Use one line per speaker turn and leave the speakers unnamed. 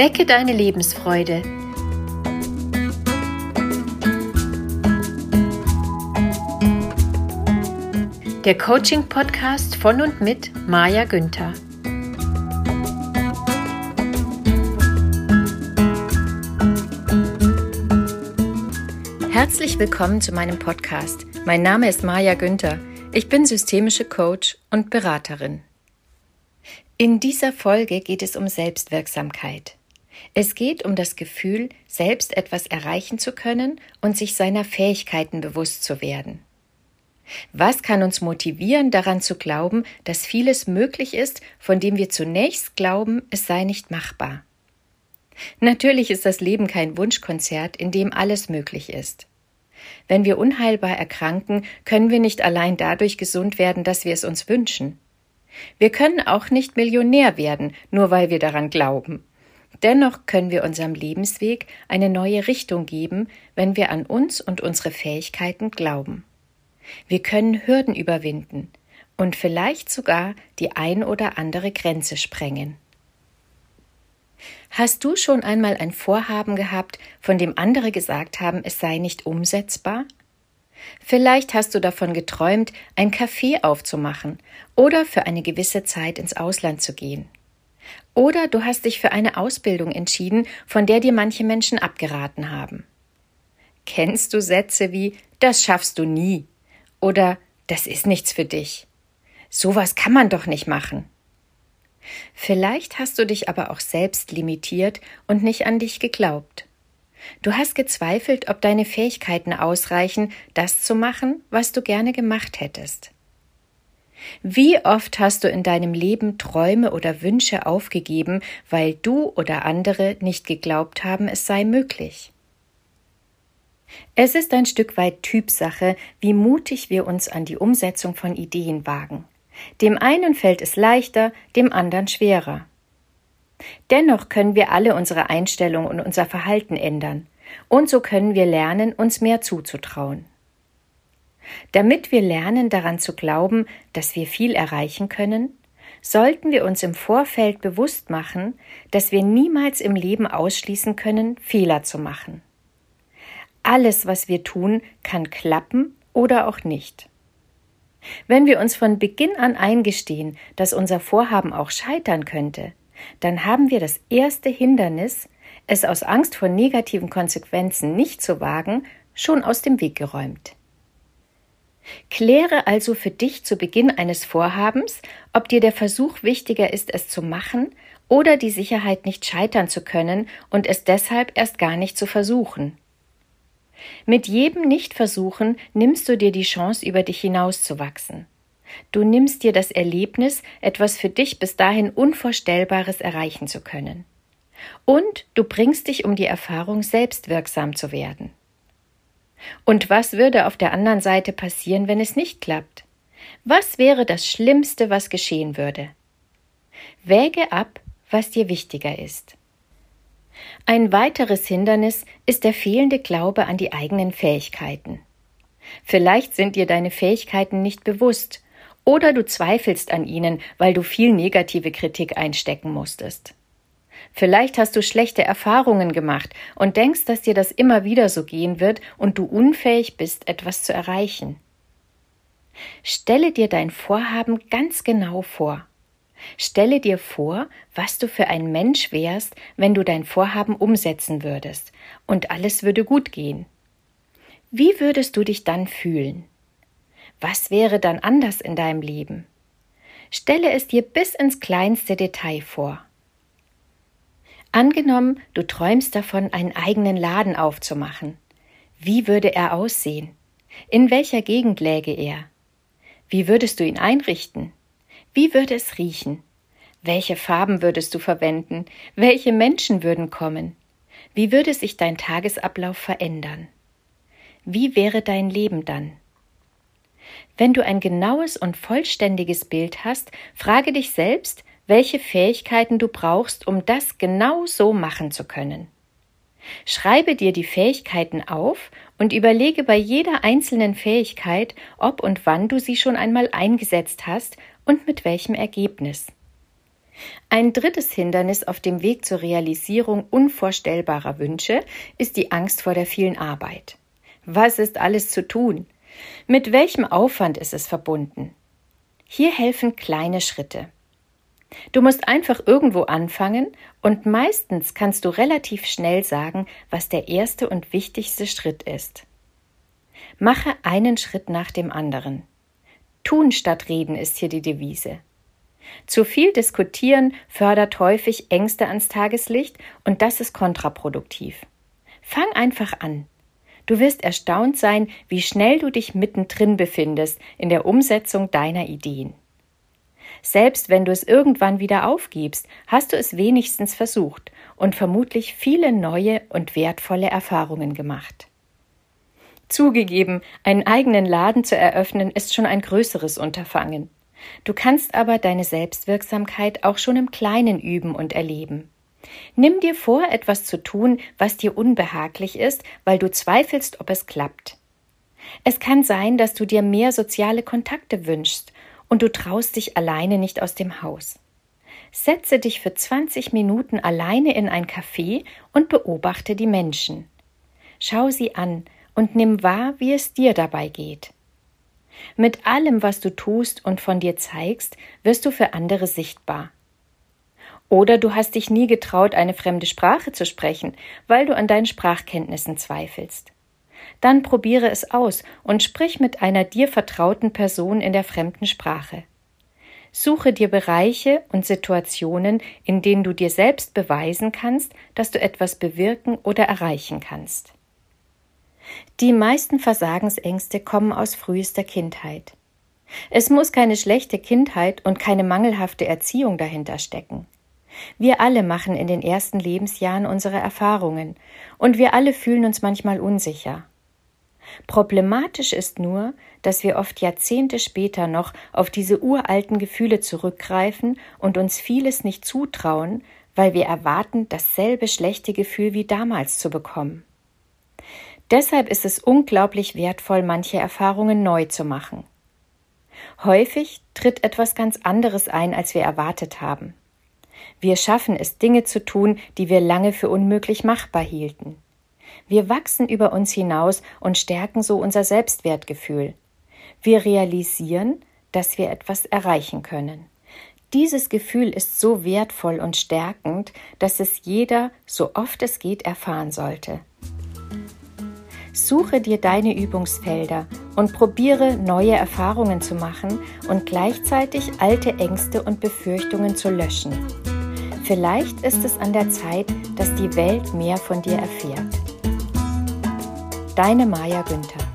Wecke deine Lebensfreude. Der Coaching-Podcast von und mit Maja Günther. Herzlich willkommen zu meinem Podcast. Mein Name ist Maja Günther. Ich bin systemische Coach und Beraterin. In dieser Folge geht es um Selbstwirksamkeit. Es geht um das Gefühl, selbst etwas erreichen zu können und sich seiner Fähigkeiten bewusst zu werden. Was kann uns motivieren, daran zu glauben, dass vieles möglich ist, von dem wir zunächst glauben, es sei nicht machbar? Natürlich ist das Leben kein Wunschkonzert, in dem alles möglich ist. Wenn wir unheilbar erkranken, können wir nicht allein dadurch gesund werden, dass wir es uns wünschen. Wir können auch nicht Millionär werden, nur weil wir daran glauben. Dennoch können wir unserem Lebensweg eine neue Richtung geben, wenn wir an uns und unsere Fähigkeiten glauben. Wir können Hürden überwinden und vielleicht sogar die ein oder andere Grenze sprengen. Hast du schon einmal ein Vorhaben gehabt, von dem andere gesagt haben, es sei nicht umsetzbar? Vielleicht hast du davon geträumt, ein Café aufzumachen oder für eine gewisse Zeit ins Ausland zu gehen. Oder du hast dich für eine Ausbildung entschieden, von der dir manche Menschen abgeraten haben. Kennst du Sätze wie das schaffst du nie oder das ist nichts für dich. Sowas kann man doch nicht machen. Vielleicht hast du dich aber auch selbst limitiert und nicht an dich geglaubt. Du hast gezweifelt, ob deine Fähigkeiten ausreichen, das zu machen, was du gerne gemacht hättest. Wie oft hast du in deinem Leben Träume oder Wünsche aufgegeben, weil du oder andere nicht geglaubt haben, es sei möglich? Es ist ein Stück weit Typsache, wie mutig wir uns an die Umsetzung von Ideen wagen. Dem einen fällt es leichter, dem anderen schwerer. Dennoch können wir alle unsere Einstellung und unser Verhalten ändern, und so können wir lernen, uns mehr zuzutrauen. Damit wir lernen daran zu glauben, dass wir viel erreichen können, sollten wir uns im Vorfeld bewusst machen, dass wir niemals im Leben ausschließen können, Fehler zu machen. Alles, was wir tun, kann klappen oder auch nicht. Wenn wir uns von Beginn an eingestehen, dass unser Vorhaben auch scheitern könnte, dann haben wir das erste Hindernis, es aus Angst vor negativen Konsequenzen nicht zu wagen, schon aus dem Weg geräumt. Kläre also für dich zu Beginn eines Vorhabens, ob dir der Versuch wichtiger ist, es zu machen oder die Sicherheit, nicht scheitern zu können und es deshalb erst gar nicht zu versuchen. Mit jedem Nichtversuchen nimmst du dir die Chance, über dich hinauszuwachsen. Du nimmst dir das Erlebnis, etwas für dich bis dahin Unvorstellbares erreichen zu können. Und du bringst dich um die Erfahrung, selbst wirksam zu werden. Und was würde auf der anderen Seite passieren, wenn es nicht klappt? Was wäre das Schlimmste, was geschehen würde? Wäge ab, was dir wichtiger ist. Ein weiteres Hindernis ist der fehlende Glaube an die eigenen Fähigkeiten. Vielleicht sind dir deine Fähigkeiten nicht bewusst oder du zweifelst an ihnen, weil du viel negative Kritik einstecken musstest. Vielleicht hast du schlechte Erfahrungen gemacht und denkst, dass dir das immer wieder so gehen wird und du unfähig bist, etwas zu erreichen. Stelle dir dein Vorhaben ganz genau vor. Stelle dir vor, was du für ein Mensch wärst, wenn du dein Vorhaben umsetzen würdest und alles würde gut gehen. Wie würdest du dich dann fühlen? Was wäre dann anders in deinem Leben? Stelle es dir bis ins kleinste Detail vor. Angenommen, du träumst davon, einen eigenen Laden aufzumachen. Wie würde er aussehen? In welcher Gegend läge er? Wie würdest du ihn einrichten? Wie würde es riechen? Welche Farben würdest du verwenden? Welche Menschen würden kommen? Wie würde sich dein Tagesablauf verändern? Wie wäre dein Leben dann? Wenn du ein genaues und vollständiges Bild hast, frage dich selbst, welche Fähigkeiten du brauchst, um das genau so machen zu können. Schreibe dir die Fähigkeiten auf und überlege bei jeder einzelnen Fähigkeit, ob und wann du sie schon einmal eingesetzt hast und mit welchem Ergebnis. Ein drittes Hindernis auf dem Weg zur Realisierung unvorstellbarer Wünsche ist die Angst vor der vielen Arbeit. Was ist alles zu tun? Mit welchem Aufwand ist es verbunden? Hier helfen kleine Schritte. Du musst einfach irgendwo anfangen und meistens kannst du relativ schnell sagen, was der erste und wichtigste Schritt ist. Mache einen Schritt nach dem anderen. Tun statt reden ist hier die Devise. Zu viel diskutieren fördert häufig Ängste ans Tageslicht und das ist kontraproduktiv. Fang einfach an. Du wirst erstaunt sein, wie schnell du dich mittendrin befindest in der Umsetzung deiner Ideen. Selbst wenn du es irgendwann wieder aufgibst, hast du es wenigstens versucht und vermutlich viele neue und wertvolle Erfahrungen gemacht. Zugegeben, einen eigenen Laden zu eröffnen ist schon ein größeres Unterfangen. Du kannst aber deine Selbstwirksamkeit auch schon im Kleinen üben und erleben. Nimm dir vor, etwas zu tun, was dir unbehaglich ist, weil du zweifelst, ob es klappt. Es kann sein, dass du dir mehr soziale Kontakte wünschst und du traust dich alleine nicht aus dem Haus. Setze dich für 20 Minuten alleine in ein Café und beobachte die Menschen. Schau sie an und nimm wahr, wie es dir dabei geht. Mit allem, was du tust und von dir zeigst, wirst du für andere sichtbar. Oder du hast dich nie getraut, eine fremde Sprache zu sprechen, weil du an deinen Sprachkenntnissen zweifelst. Dann probiere es aus und sprich mit einer dir vertrauten Person in der fremden Sprache. Suche dir Bereiche und Situationen, in denen du dir selbst beweisen kannst, dass du etwas bewirken oder erreichen kannst. Die meisten Versagensängste kommen aus frühester Kindheit. Es muss keine schlechte Kindheit und keine mangelhafte Erziehung dahinter stecken. Wir alle machen in den ersten Lebensjahren unsere Erfahrungen, und wir alle fühlen uns manchmal unsicher. Problematisch ist nur, dass wir oft Jahrzehnte später noch auf diese uralten Gefühle zurückgreifen und uns vieles nicht zutrauen, weil wir erwarten, dasselbe schlechte Gefühl wie damals zu bekommen. Deshalb ist es unglaublich wertvoll, manche Erfahrungen neu zu machen. Häufig tritt etwas ganz anderes ein, als wir erwartet haben. Wir schaffen es, Dinge zu tun, die wir lange für unmöglich machbar hielten. Wir wachsen über uns hinaus und stärken so unser Selbstwertgefühl. Wir realisieren, dass wir etwas erreichen können. Dieses Gefühl ist so wertvoll und stärkend, dass es jeder, so oft es geht, erfahren sollte. Suche dir deine Übungsfelder und probiere neue Erfahrungen zu machen und gleichzeitig alte Ängste und Befürchtungen zu löschen. Vielleicht ist es an der Zeit, dass die Welt mehr von dir erfährt. Deine Maja Günther